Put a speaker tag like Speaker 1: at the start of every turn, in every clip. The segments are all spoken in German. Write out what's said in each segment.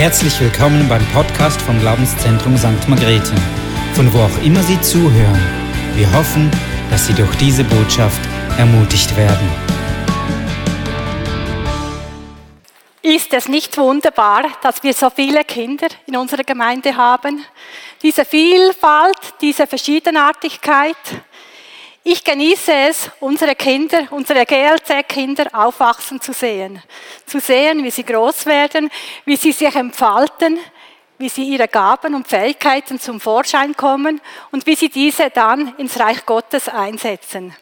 Speaker 1: Herzlich willkommen beim Podcast vom Glaubenszentrum St. Margrethe, von wo auch immer Sie zuhören. Wir hoffen, dass Sie durch diese Botschaft ermutigt werden.
Speaker 2: Ist es nicht wunderbar, dass wir so viele Kinder in unserer Gemeinde haben? Diese Vielfalt, diese Verschiedenartigkeit. Ich genieße es, unsere Kinder, unsere GLC-Kinder aufwachsen zu sehen. Zu sehen, wie sie groß werden, wie sie sich entfalten, wie sie ihre Gaben und Fähigkeiten zum Vorschein kommen und wie sie diese dann ins Reich Gottes einsetzen.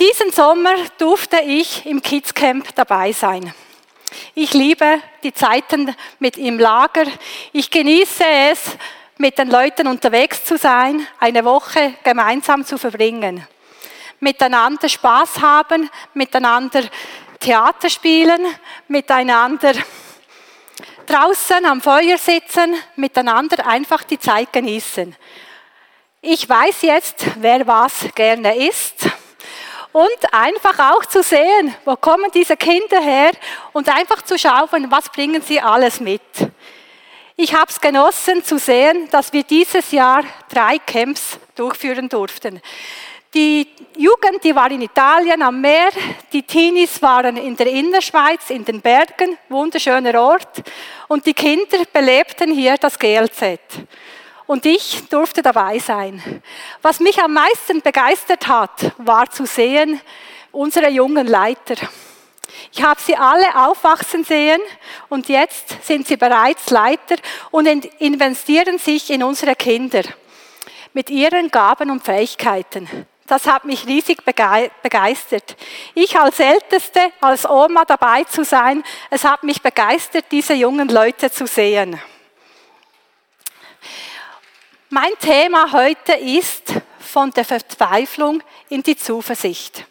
Speaker 2: Diesen Sommer durfte ich im Kids Camp dabei sein. Ich liebe die Zeiten mit im Lager. Ich genieße es, mit den Leuten unterwegs zu sein, eine Woche gemeinsam zu verbringen. Miteinander Spaß haben, miteinander Theater spielen, miteinander draußen am Feuer sitzen, miteinander einfach die Zeit genießen. Ich weiß jetzt, wer was gerne isst. Und einfach auch zu sehen, wo kommen diese Kinder her und einfach zu schauen, was bringen sie alles mit. Ich habe es genossen zu sehen, dass wir dieses Jahr drei Camps durchführen durften. Die Jugend, die war in Italien am Meer, die Teenies waren in der Innerschweiz, in den Bergen, wunderschöner Ort, und die Kinder belebten hier das GLZ. Und ich durfte dabei sein. Was mich am meisten begeistert hat, war zu sehen, unsere jungen Leiter. Ich habe sie alle aufwachsen sehen und jetzt sind sie bereits Leiter und investieren sich in unsere Kinder mit ihren Gaben und Fähigkeiten. Das hat mich riesig begeistert. Ich als Älteste, als Oma dabei zu sein, es hat mich begeistert, diese jungen Leute zu sehen. Mein Thema heute ist von der Verzweiflung in die Zuversicht.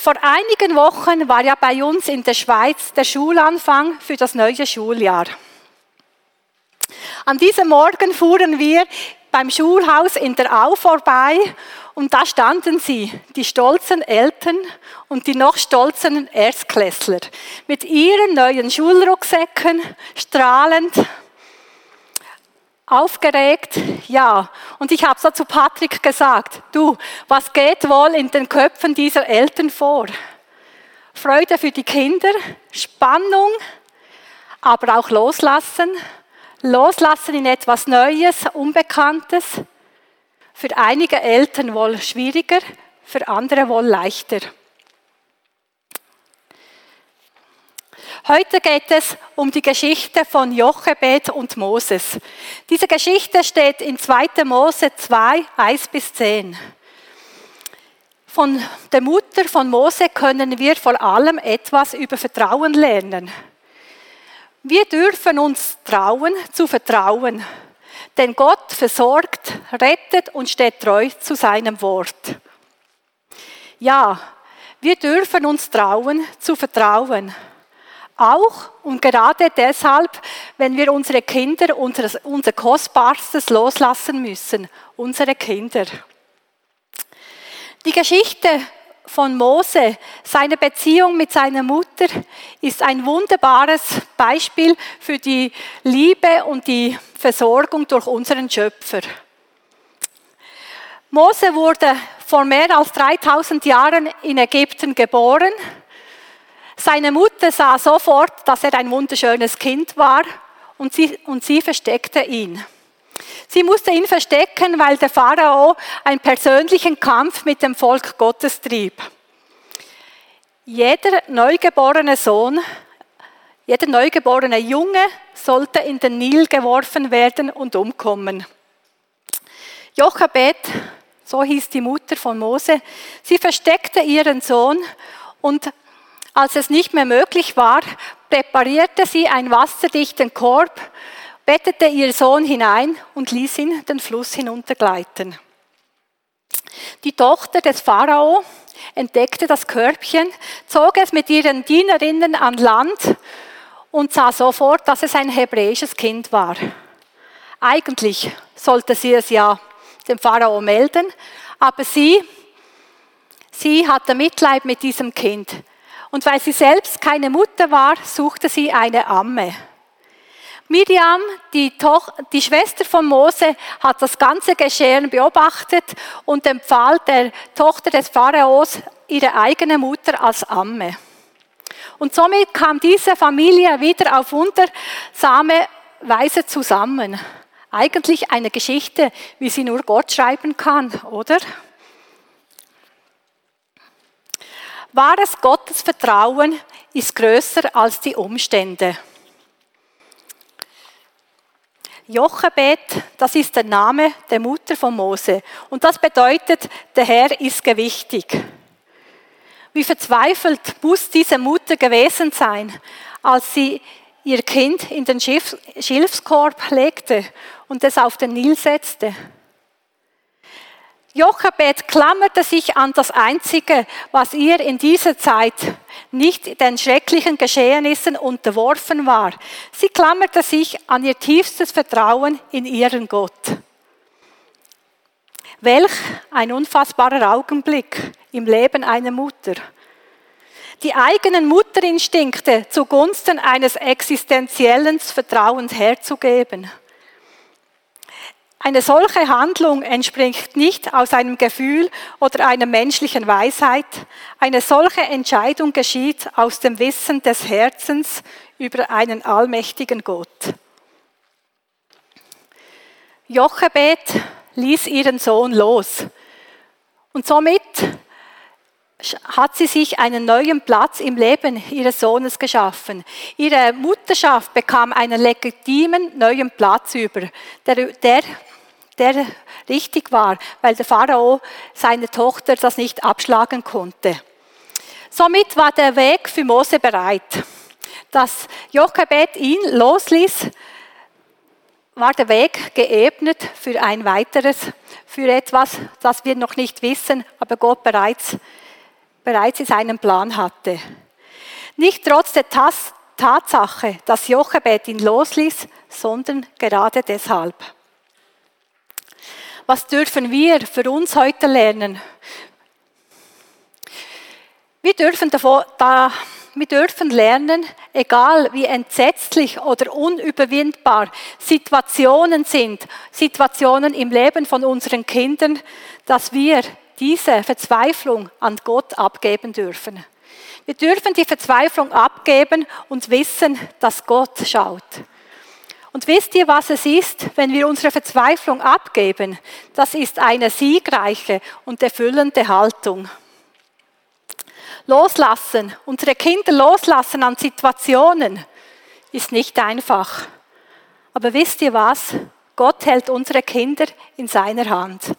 Speaker 2: Vor einigen Wochen war ja bei uns in der Schweiz der Schulanfang für das neue Schuljahr. An diesem Morgen fuhren wir beim Schulhaus in der Au vorbei und da standen sie, die stolzen Eltern und die noch stolzen Erstklässler, mit ihren neuen Schulrucksäcken, strahlend, aufgeregt, ja. Und ich habe so zu Patrick gesagt, du, was geht wohl in den Köpfen dieser Eltern vor? Freude für die Kinder, Spannung, aber auch loslassen, loslassen in etwas Neues, Unbekanntes. Für einige Eltern wohl schwieriger, für andere wohl leichter. Heute geht es um die Geschichte von Jochebed und Moses. Diese Geschichte steht in 2. Mose 2, 1 bis 10. Von der Mutter von Mose können wir vor allem etwas über Vertrauen lernen. Wir dürfen uns trauen zu vertrauen, denn Gott versorgt, rettet und steht treu zu seinem Wort. Ja, wir dürfen uns trauen zu vertrauen. Auch und gerade deshalb, wenn wir unsere Kinder, unser, unser Kostbarstes loslassen müssen, unsere Kinder. Die Geschichte von Mose, seine Beziehung mit seiner Mutter, ist ein wunderbares Beispiel für die Liebe und die Versorgung durch unseren Schöpfer. Mose wurde vor mehr als 3000 Jahren in Ägypten geboren seine Mutter sah sofort, dass er ein wunderschönes Kind war und sie, und sie versteckte ihn. Sie musste ihn verstecken, weil der Pharao einen persönlichen Kampf mit dem Volk Gottes trieb. Jeder neugeborene Sohn, jeder neugeborene Junge sollte in den Nil geworfen werden und umkommen. Jochebed, so hieß die Mutter von Mose, sie versteckte ihren Sohn und als es nicht mehr möglich war, präparierte sie einen wasserdichten Korb, bettete ihr Sohn hinein und ließ ihn den Fluss hinuntergleiten. Die Tochter des Pharao entdeckte das Körbchen, zog es mit ihren Dienerinnen an Land und sah sofort, dass es ein hebräisches Kind war. Eigentlich sollte sie es ja dem Pharao melden, aber sie, sie hatte Mitleid mit diesem Kind Und weil sie selbst keine Mutter war, suchte sie eine Amme. Miriam, die, Toch die Schwester von Mose, hat das ganze Geschehen beobachtet und empfahl der Tochter des Pharaos ihre eigene Mutter als Amme. Und somit kam diese Familie wieder auf wundersame Weise zusammen. Eigentlich eine Geschichte, wie sie nur Gott schreiben kann, oder? Wahres Gottesvertrauen ist größer als die Umstände. Jochebed, das ist der Name der Mutter von Mose. Und das bedeutet, der Herr ist gewichtig. Wie verzweifelt muss diese Mutter gewesen sein, als sie ihr Kind in den Schilfskorb legte und es auf den Nil setzte. Jochebed klammerte sich an das Einzige, was ihr in dieser Zeit nicht den schrecklichen Geschehnissen unterworfen war. Sie klammerte sich an ihr tiefstes Vertrauen in ihren Gott. Welch ein unfassbarer Augenblick im Leben einer Mutter. Die eigenen Mutterinstinkte zugunsten eines existenziellen Vertrauens herzugeben. Eine solche Handlung entspringt nicht aus einem Gefühl oder einer menschlichen Weisheit. Eine solche Entscheidung geschieht aus dem Wissen des Herzens über einen allmächtigen Gott. Jochebed ließ ihren Sohn los und somit hat sie sich einen neuen Platz im Leben ihres Sohnes geschaffen. Ihre Mutterschaft bekam einen legitimen neuen Platz über, der, der der richtig war, weil der Pharao seine Tochter das nicht abschlagen konnte. Somit war der Weg für Mose bereit. Dass Jochebed ihn losließ, war der Weg geebnet für ein weiteres, für etwas, das wir noch nicht wissen, aber Gott bereits, bereits in seinem Plan hatte. Nicht trotz der Tatsache, dass Jochebed ihn losließ, sondern gerade deshalb. Was dürfen wir für uns heute lernen? Wir dürfen, davon, da, wir dürfen lernen, egal wie entsetzlich oder unüberwindbar Situationen sind, Situationen im Leben von unseren Kindern, dass wir diese Verzweiflung an Gott abgeben dürfen. Wir dürfen die Verzweiflung abgeben und wissen, dass Gott schaut. Und wisst ihr, was es ist, wenn wir unsere Verzweiflung abgeben? Das ist eine siegreiche und erfüllende Haltung. Loslassen, unsere Kinder loslassen an Situationen, ist nicht einfach. Aber wisst ihr was? Gott hält unsere Kinder in seiner Hand.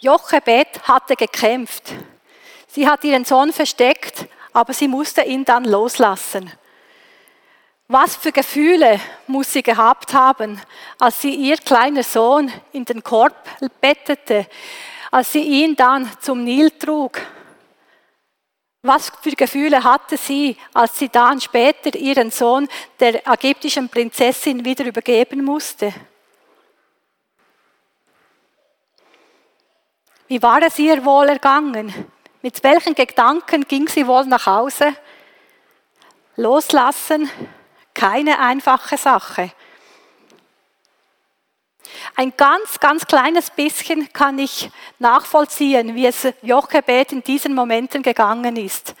Speaker 2: Jochebed hatte gekämpft. Sie hat ihren Sohn versteckt, aber sie musste ihn dann loslassen. Was für Gefühle muss sie gehabt haben, als sie ihr kleiner Sohn in den Korb bettete, als sie ihn dann zum Nil trug? Was für Gefühle hatte sie, als sie dann später ihren Sohn der ägyptischen Prinzessin wieder übergeben musste? Wie war es ihr wohl ergangen? Mit welchen Gedanken ging sie wohl nach Hause? Loslassen, keine einfache Sache. Ein ganz, ganz kleines bisschen kann ich nachvollziehen, wie es Jochebed in diesen Momenten gegangen ist.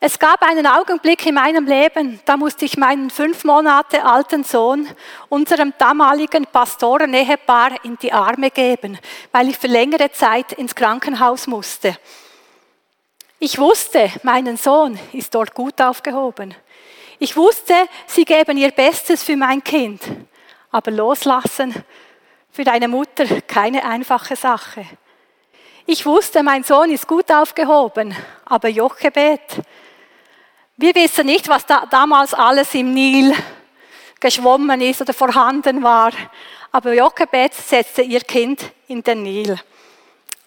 Speaker 2: Es gab einen Augenblick in meinem Leben, da musste ich meinen fünf Monate alten Sohn unserem damaligen Pastorenehepaar in die Arme geben, weil ich für längere Zeit ins Krankenhaus musste. Ich wusste, mein Sohn ist dort gut aufgehoben. Ich wusste, sie geben ihr Bestes für mein Kind. Aber loslassen für deine Mutter keine einfache Sache. Ich wusste, mein Sohn ist gut aufgehoben, aber Jochebed. Wir wissen nicht, was da damals alles im Nil geschwommen ist oder vorhanden war. Aber Jochebed setzte ihr Kind in den Nil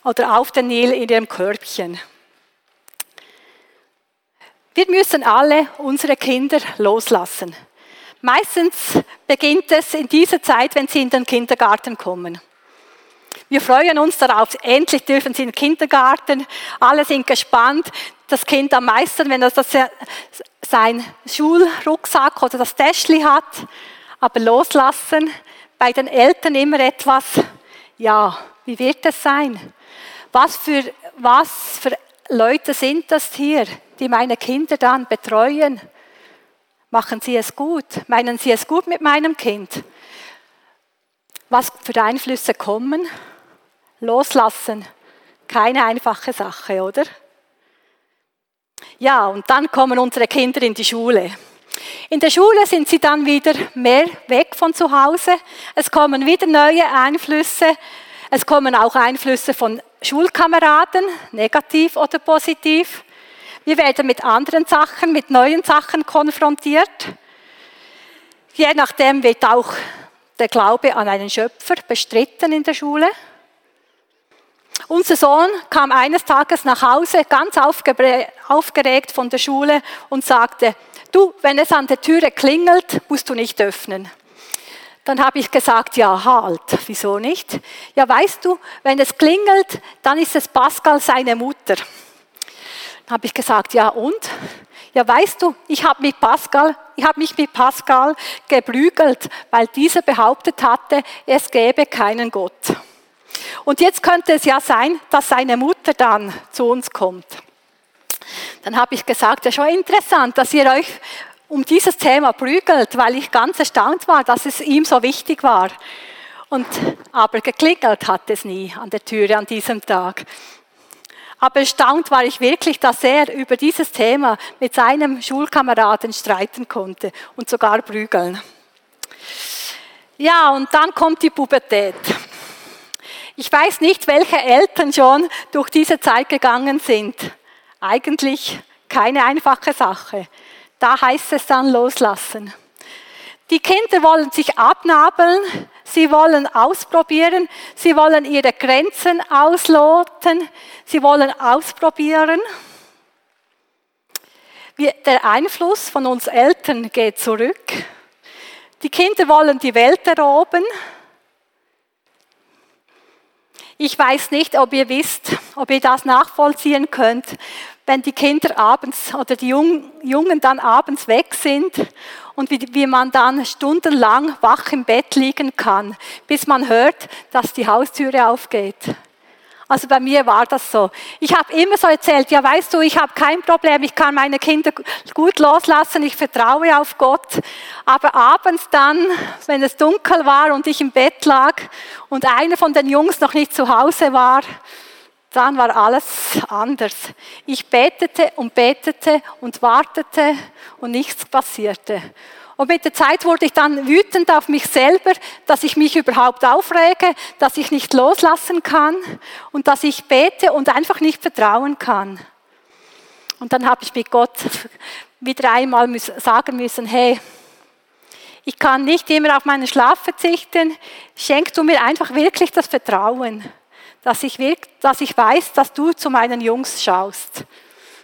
Speaker 2: oder auf den Nil in ihrem Körbchen. Wir müssen alle unsere Kinder loslassen. Meistens beginnt es in dieser Zeit, wenn sie in den Kindergarten kommen. Wir freuen uns darauf. Endlich dürfen sie in den Kindergarten. Alle sind gespannt. Das Kind am meisten, wenn er sein Schulrucksack oder das Täschli hat. Aber loslassen. Bei den Eltern immer etwas. Ja, wie wird es sein? Was für, was für Leute sind das hier, die meine Kinder dann betreuen? Machen sie es gut? Meinen sie es gut mit meinem Kind? Was für Einflüsse kommen? Loslassen. Keine einfache Sache, oder? Ja, und dann kommen unsere Kinder in die Schule. In der Schule sind sie dann wieder mehr weg von zu Hause. Es kommen wieder neue Einflüsse. Es kommen auch Einflüsse von Schulkameraden, negativ oder positiv. Wir werden mit anderen Sachen, mit neuen Sachen konfrontiert. Je nachdem wird auch der Glaube an einen Schöpfer bestritten in der Schule. Unser Sohn kam eines Tages nach Hause, ganz aufgeregt von der Schule und sagte, du, wenn es an der Türe klingelt, musst du nicht öffnen. Dann habe ich gesagt, ja, halt, wieso nicht? Ja, weißt du, wenn es klingelt, dann ist es Pascal seine Mutter. Dann habe ich gesagt, ja und? Ja, weißt du, ich habe mit Pascal, ich habe mich mit Pascal geblügelt, weil dieser behauptet hatte, es gäbe keinen Gott. Und jetzt könnte es ja sein, dass seine Mutter dann zu uns kommt. Dann habe ich gesagt, ja schon interessant, dass ihr euch um dieses Thema prügelt, weil ich ganz erstaunt war, dass es ihm so wichtig war. Und, aber geklingelt hat es nie an der Türe an diesem Tag. Aber erstaunt war ich wirklich, dass er über dieses Thema mit seinem Schulkameraden streiten konnte und sogar prügeln. Ja, und dann kommt die Pubertät. Ich weiß nicht, welche Eltern schon durch diese Zeit gegangen sind. Eigentlich keine einfache Sache. Da heißt es dann loslassen. Die Kinder wollen sich abnabeln, sie wollen ausprobieren, sie wollen ihre Grenzen ausloten, sie wollen ausprobieren. Der Einfluss von uns Eltern geht zurück. Die Kinder wollen die Welt erobern. Ich weiß nicht, ob ihr wisst, ob ihr das nachvollziehen könnt, wenn die Kinder abends oder die Jungen dann abends weg sind und wie, man dann stundenlang wach im Bett liegen kann, bis man hört, dass die Haustüre aufgeht. Also bei mir war das so. Ich habe immer so erzählt, ja weißt du, ich habe kein Problem, ich kann meine Kinder gut loslassen, ich vertraue auf Gott. Aber abends dann, wenn es dunkel war und ich im Bett lag und einer von den Jungs noch nicht zu Hause war, dann war alles anders. Ich betete und betete und wartete und nichts passierte. Und mit der Zeit wurde ich dann wütend auf mich selber, dass ich mich überhaupt aufrege, dass ich nicht loslassen kann und dass ich bete und einfach nicht vertrauen kann. Und dann habe ich mit Gott wieder einmal sagen müssen, hey, ich kann nicht immer auf meinen Schlaf verzichten, schenk du mir einfach wirklich das Vertrauen dass ich, dass ich weiß, dass du zu meinen Jungs schaust.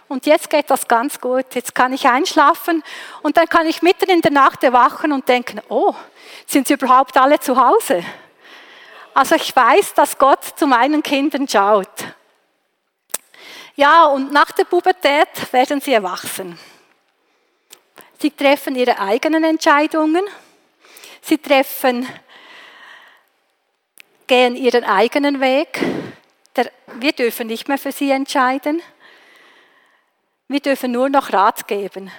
Speaker 2: Und jetzt geht das ganz gut. Jetzt kann ich einschlafen und dann kann ich mitten in der Nacht erwachen und denken, oh, sind sie überhaupt alle zu Hause? Also ich weiß, dass Gott zu meinen Kindern schaut. Ja, und nach der Pubertät werden sie erwachsen. Sie treffen ihre eigenen Entscheidungen. Sie treffen gehen ihren eigenen Weg. wir dürfen nicht mehr für sie entscheiden. Wir dürfen nur noch Rat geben.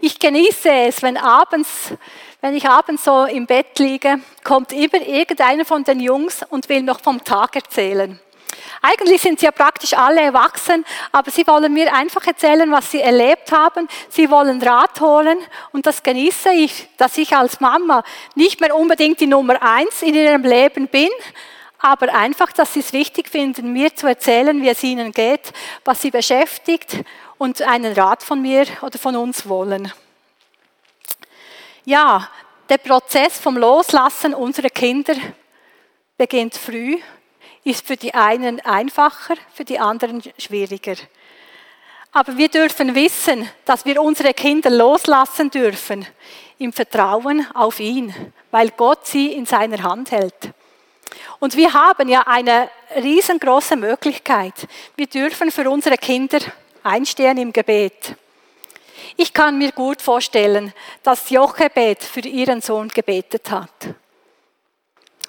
Speaker 2: Ich genieße es, wenn abends, wenn ich abends so im Bett liege, kommt immer irgendeiner von den Jungs und will noch vom Tag erzählen. Eigentlich sind sie ja praktisch alle erwachsen, aber sie wollen mir einfach erzählen, was sie erlebt haben. Sie wollen Rat holen und das genieße ich, dass ich als Mama nicht mehr unbedingt die Nummer eins in ihrem Leben bin, aber einfach, dass sie es wichtig finden, mir zu erzählen, wie es ihnen geht, was sie beschäftigt und einen Rat von mir oder von uns wollen. Ja, der Prozess vom Loslassen unserer Kinder beginnt früh ist für die einen einfacher, für die anderen schwieriger. Aber wir dürfen wissen, dass wir unsere Kinder loslassen dürfen im Vertrauen auf ihn, weil Gott sie in seiner Hand hält. Und wir haben ja eine riesengroße Möglichkeit. Wir dürfen für unsere Kinder einstehen im Gebet. Ich kann mir gut vorstellen, dass Jochebed für ihren Sohn gebetet hat.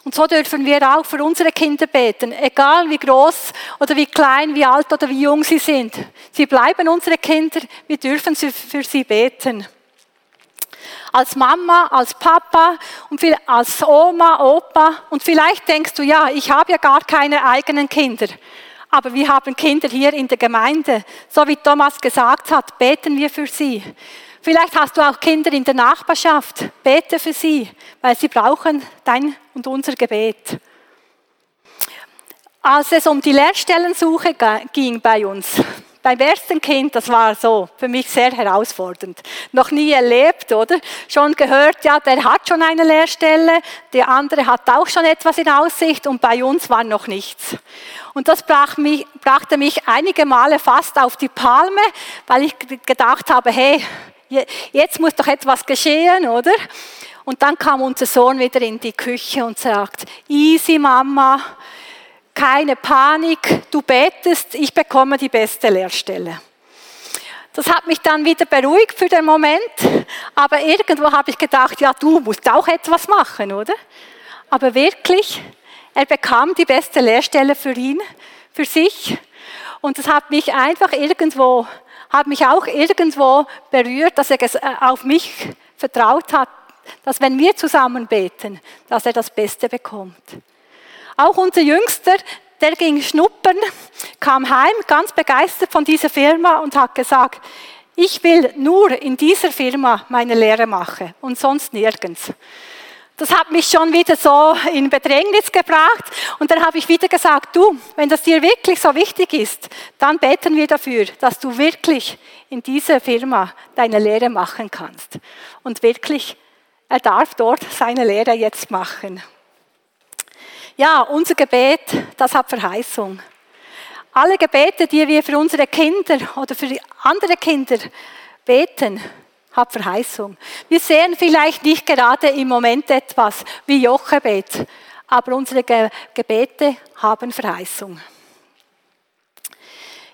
Speaker 2: Und so dürfen wir auch für unsere Kinder beten, egal wie groß oder wie klein, wie alt oder wie jung sie sind. Sie bleiben unsere Kinder, wir dürfen für sie beten. Als Mama, als Papa und als Oma, Opa. Und vielleicht denkst du, ja, ich habe ja gar keine eigenen Kinder. Aber wir haben Kinder hier in der Gemeinde. So wie Thomas gesagt hat, beten wir für sie. Vielleicht hast du auch Kinder in der Nachbarschaft. Bete für sie, weil sie brauchen dein und unser Gebet. Als es um die Lehrstellensuche ging bei uns, beim ersten Kind, das war so für mich sehr herausfordernd. Noch nie erlebt, oder? Schon gehört, ja, der hat schon eine Lehrstelle, der andere hat auch schon etwas in Aussicht und bei uns war noch nichts. Und das brach mich, brachte mich einige Male fast auf die Palme, weil ich gedacht habe, hey, jetzt muss doch etwas geschehen, oder? Und dann kam unser Sohn wieder in die Küche und sagt, easy Mama, keine Panik, du betest, ich bekomme die beste Lehrstelle. Das hat mich dann wieder beruhigt für den Moment, aber irgendwo habe ich gedacht, ja, du musst auch etwas machen, oder? Aber wirklich, er bekam die beste Lehrstelle für ihn, für sich. Und das hat mich einfach irgendwo hat mich auch irgendwo berührt, dass er äh, auf mich vertraut hat, dass wenn wir zusammen beten, dass er das Beste bekommt. Auch unser Jüngster, der ging schnuppern, kam heim, ganz begeistert von dieser Firma und hat gesagt, ich will nur in dieser Firma meine Lehre machen und sonst nirgends. Das hat mich schon wieder so in Bedrängnis gebracht. Und dann habe ich wieder gesagt, du, wenn das dir wirklich so wichtig ist, dann beten wir dafür, dass du wirklich in dieser Firma deine Lehre machen kannst. Und wirklich, er darf dort seine Lehre jetzt machen. Ja, unser Gebet, das hat Verheißung. Alle Gebete, die wir für unsere Kinder oder für andere Kinder beten, hat Verheißung. Wir sehen vielleicht nicht gerade im Moment etwas wie Jochebed, aber unsere Gebete haben Verheißung.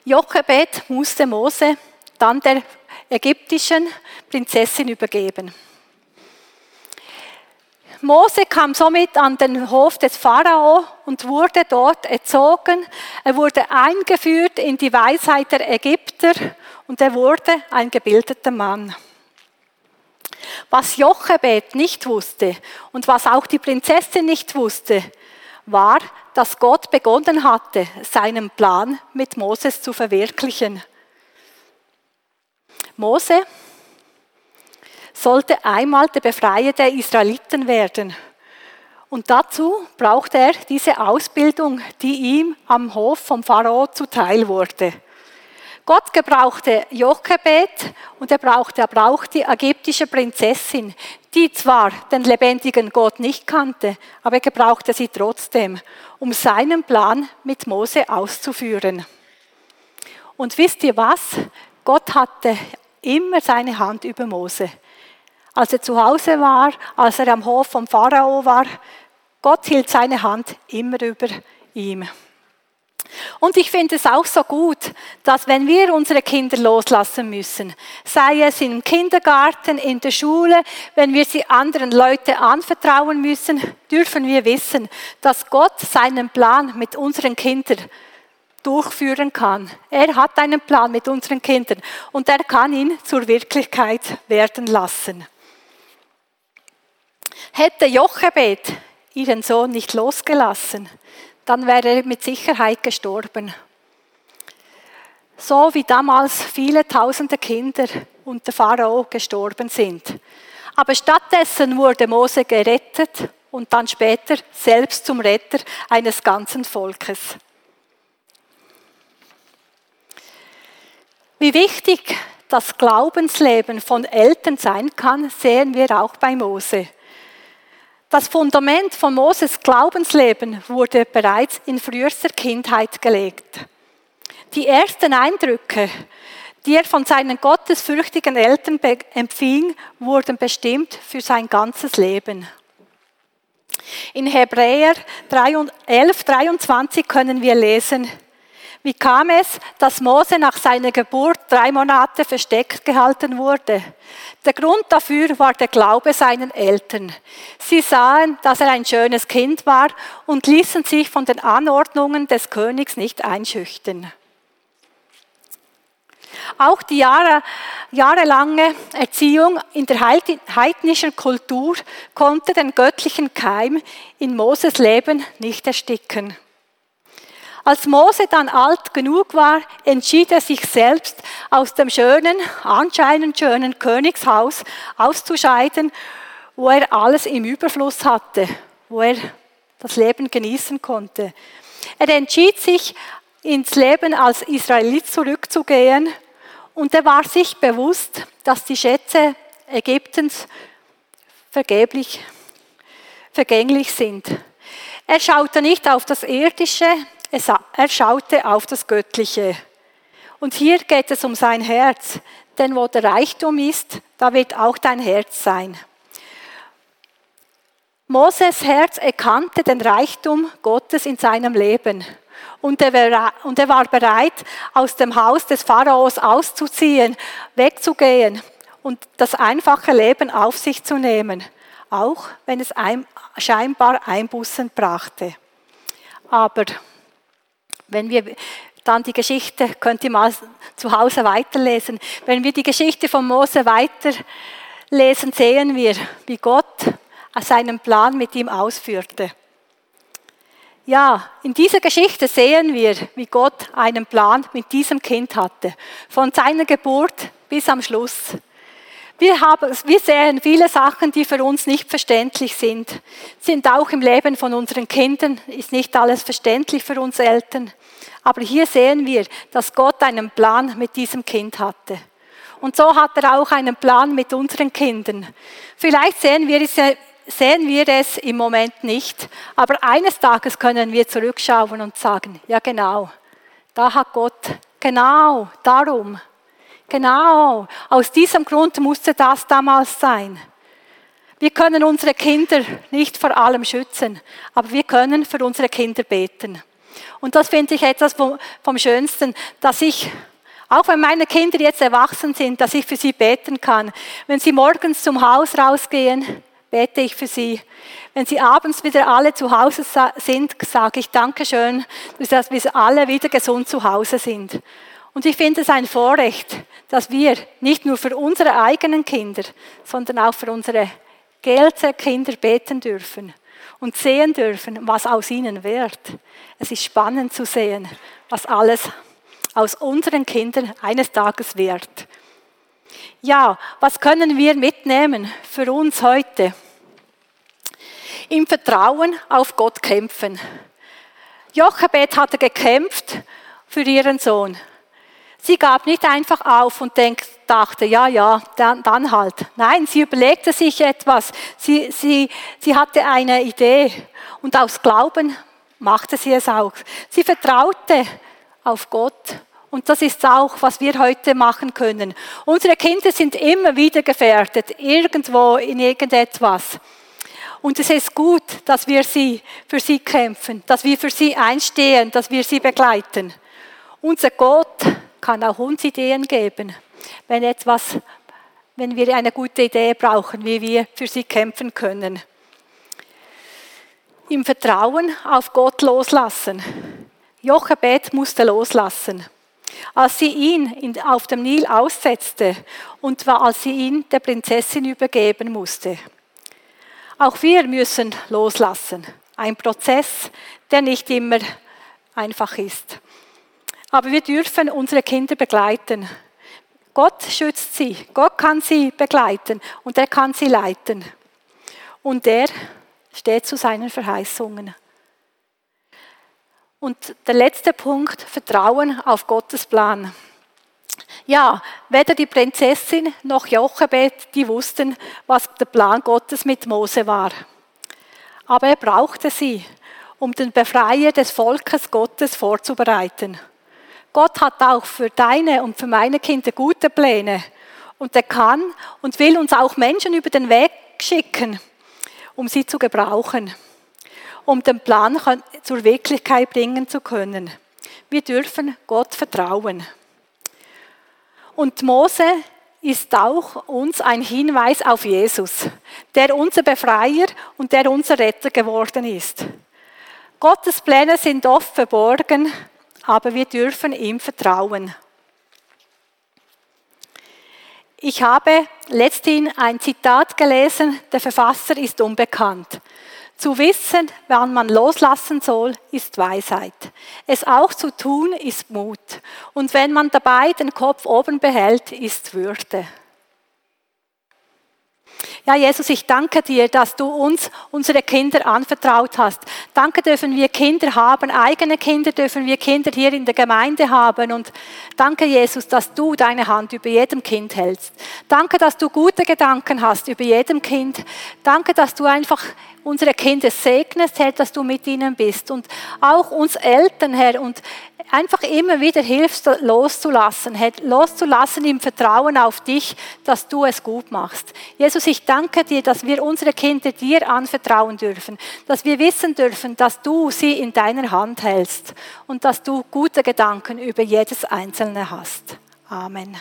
Speaker 2: Jochebed musste Mose dann der ägyptischen Prinzessin übergeben. Mose kam somit an den Hof des Pharao und wurde dort erzogen. Er wurde eingeführt in die Weisheit der Ägypter und er wurde ein gebildeter Mann. Was Jochebed nicht wusste und was auch die Prinzessin nicht wusste, war, dass Gott begonnen hatte, seinen Plan mit Moses zu verwirklichen. Mose sollte einmal der Befreier der Israeliten werden. Und dazu brauchte er diese Ausbildung, die ihm am Hof vom Pharao zuteil wurde. Gott gebrauchte Jochebed und er brauchte aber auch die ägyptische Prinzessin, die zwar den lebendigen Gott nicht kannte, aber er gebrauchte sie trotzdem, um seinen Plan mit Mose auszuführen. Und wisst ihr was? Gott hatte immer seine Hand über Mose. Als er zu Hause war, als er am Hof vom Pharao war, Gott hielt seine Hand immer über ihm. Und ich finde es auch so gut, dass wenn wir unsere Kinder loslassen müssen, sei es im Kindergarten, in der Schule, wenn wir sie anderen Leuten anvertrauen müssen, dürfen wir wissen, dass Gott seinen Plan mit unseren Kindern durchführen kann. Er hat einen Plan mit unseren Kindern und er kann ihn zur Wirklichkeit werden lassen. Hätte Jochebed ihren Sohn nicht losgelassen, dann wäre er mit Sicherheit gestorben. So wie damals viele tausende Kinder unter Pharao gestorben sind. Aber stattdessen wurde Mose gerettet und dann später selbst zum Retter eines ganzen Volkes. Wie wichtig das Glaubensleben von Eltern sein kann, sehen wir auch bei Mose. Das Fundament von Moses Glaubensleben wurde bereits in frühester Kindheit gelegt. Die ersten Eindrücke, die er von seinen gottesfürchtigen Eltern empfing, wurden bestimmt für sein ganzes Leben. In Hebräer 11, 23 können wir lesen, wie kam es, dass Mose nach seiner Geburt drei Monate versteckt gehalten wurde? Der Grund dafür war der Glaube seinen Eltern. Sie sahen, dass er ein schönes Kind war und ließen sich von den Anordnungen des Königs nicht einschüchtern. Auch die Jahre, jahrelange Erziehung in der heidnischen Kultur konnte den göttlichen Keim in Moses Leben nicht ersticken. Als Mose dann alt genug war, entschied er sich selbst, aus dem schönen, anscheinend schönen Königshaus auszuscheiden, wo er alles im Überfluss hatte, wo er das Leben genießen konnte. Er entschied sich, ins Leben als Israelit zurückzugehen und er war sich bewusst, dass die Schätze Ägyptens vergeblich, vergänglich sind. Er schaute nicht auf das Irdische, er schaute auf das Göttliche. Und hier geht es um sein Herz, denn wo der Reichtum ist, da wird auch dein Herz sein. Moses Herz erkannte den Reichtum Gottes in seinem Leben und er, war bereit, aus dem Haus des Pharaos auszuziehen, wegzugehen und das einfache Leben auf sich zu nehmen, auch wenn es scheinbar Einbußen brachte. Aber wenn wir dann die Geschichte, könnt ihr mal zu Hause weiterlesen, wenn wir die Geschichte von Mose weiterlesen, sehen wir, wie Gott seinen Plan mit ihm ausführte. Ja, in dieser Geschichte sehen wir, wie Gott einen Plan mit diesem Kind hatte, von seiner Geburt bis am Schluss. Wir, haben, wir sehen viele Sachen, die für uns nicht verständlich sind. Sind auch im Leben von unseren Kindern, ist nicht alles verständlich für uns Eltern. Aber hier sehen wir, dass Gott einen Plan mit diesem Kind hatte. Und so hat er auch einen Plan mit unseren Kindern. Vielleicht sehen wir es, sehen wir es im Moment nicht, aber eines Tages können wir zurückschauen und sagen, ja genau, da hat Gott, genau darum Genau, aus diesem Grund musste das damals sein. Wir können unsere Kinder nicht vor allem schützen, aber wir können für unsere Kinder beten. Und das finde ich etwas vom Schönsten, dass ich, auch wenn meine Kinder jetzt erwachsen sind, dass ich für sie beten kann. Wenn sie morgens zum Haus rausgehen, bete ich für sie. Wenn sie abends wieder alle zu Hause sind, sage ich Dankeschön, dass wir alle wieder gesund zu Hause sind. Und ich finde es ein Vorrecht, dass wir nicht nur für unsere eigenen Kinder, sondern auch für unsere GLC-Kinder beten dürfen und sehen dürfen, was aus ihnen wird. Es ist spannend zu sehen, was alles aus unseren Kindern eines Tages wird. Ja, was können wir mitnehmen für uns heute? Im Vertrauen auf Gott kämpfen. Jochebed hatte gekämpft für ihren Sohn. Sie gab nicht einfach auf und denk, dachte, ja, ja, dann, dann halt. Nein, sie überlegte sich etwas. Sie, sie, sie hatte eine Idee und aus Glauben machte sie es auch. Sie vertraute auf Gott und das ist auch, was wir heute machen können. Unsere Kinder sind immer wieder gefährdet, irgendwo in irgendetwas. Und es ist gut, dass wir sie für sie kämpfen, dass wir für sie einstehen, dass wir sie begleiten. Unser Gott kann auch uns Ideen geben, wenn etwas, wenn wir eine gute Idee brauchen, wie wir für sie kämpfen können. Im Vertrauen auf Gott loslassen. Jochebed musste loslassen. Als sie ihn auf dem Nil aussetzte und als sie ihn der Prinzessin übergeben musste. Auch wir müssen loslassen. Ein Prozess, der nicht immer einfach ist. Aber wir dürfen unsere Kinder begleiten. Gott schützt sie. Gott kann sie begleiten und er kann sie leiten. Und er steht zu seinen Verheißungen. Und der letzte Punkt, Vertrauen auf Gottes Plan. Ja, weder die Prinzessin noch Jochebed, die wussten, was der Plan Gottes mit Mose war. Aber er brauchte sie, um den Befreier des Volkes Gottes vorzubereiten. Gott hat auch für deine und für meine Kinder gute Pläne. Und er kann und will uns auch Menschen über den Weg schicken, um sie zu gebrauchen. um den Plan zur Wirklichkeit bringen zu können. Wir dürfen Gott vertrauen. Und Mose ist auch uns ein Hinweis auf Jesus, der unser Befreier und der unser Retter geworden ist. Gottes Pläne sind oft verborgen, aber wir dürfen ihm vertrauen. Ich habe letzthin ein Zitat gelesen, der Verfasser ist unbekannt. Zu wissen, wann man loslassen soll, ist Weisheit. Es auch zu tun, ist Mut. Und wenn man dabei den Kopf oben behält, ist Würde. Ja, Jesus, ich danke dir, dass du uns unsere Kinder anvertraut hast. Danke dürfen wir Kinder haben, eigene Kinder dürfen wir Kinder hier in der Gemeinde haben. Und danke, Jesus, dass du deine Hand über jedem Kind hältst. Danke, dass du gute Gedanken hast über jedem Kind. Danke, dass du einfach unsere Kinder segnest, Herr, dass du mit ihnen bist. Und auch uns Eltern, Herr, und einfach immer wieder hilfst, loszulassen, loszulassen im Vertrauen auf dich, dass du es gut machst. Jesus, ich danke dir, dass wir unsere Kinder dir anvertrauen dürfen, dass wir wissen dürfen, dass du sie in deiner Hand hältst und dass du gute Gedanken über jedes Einzelne hast. Amen.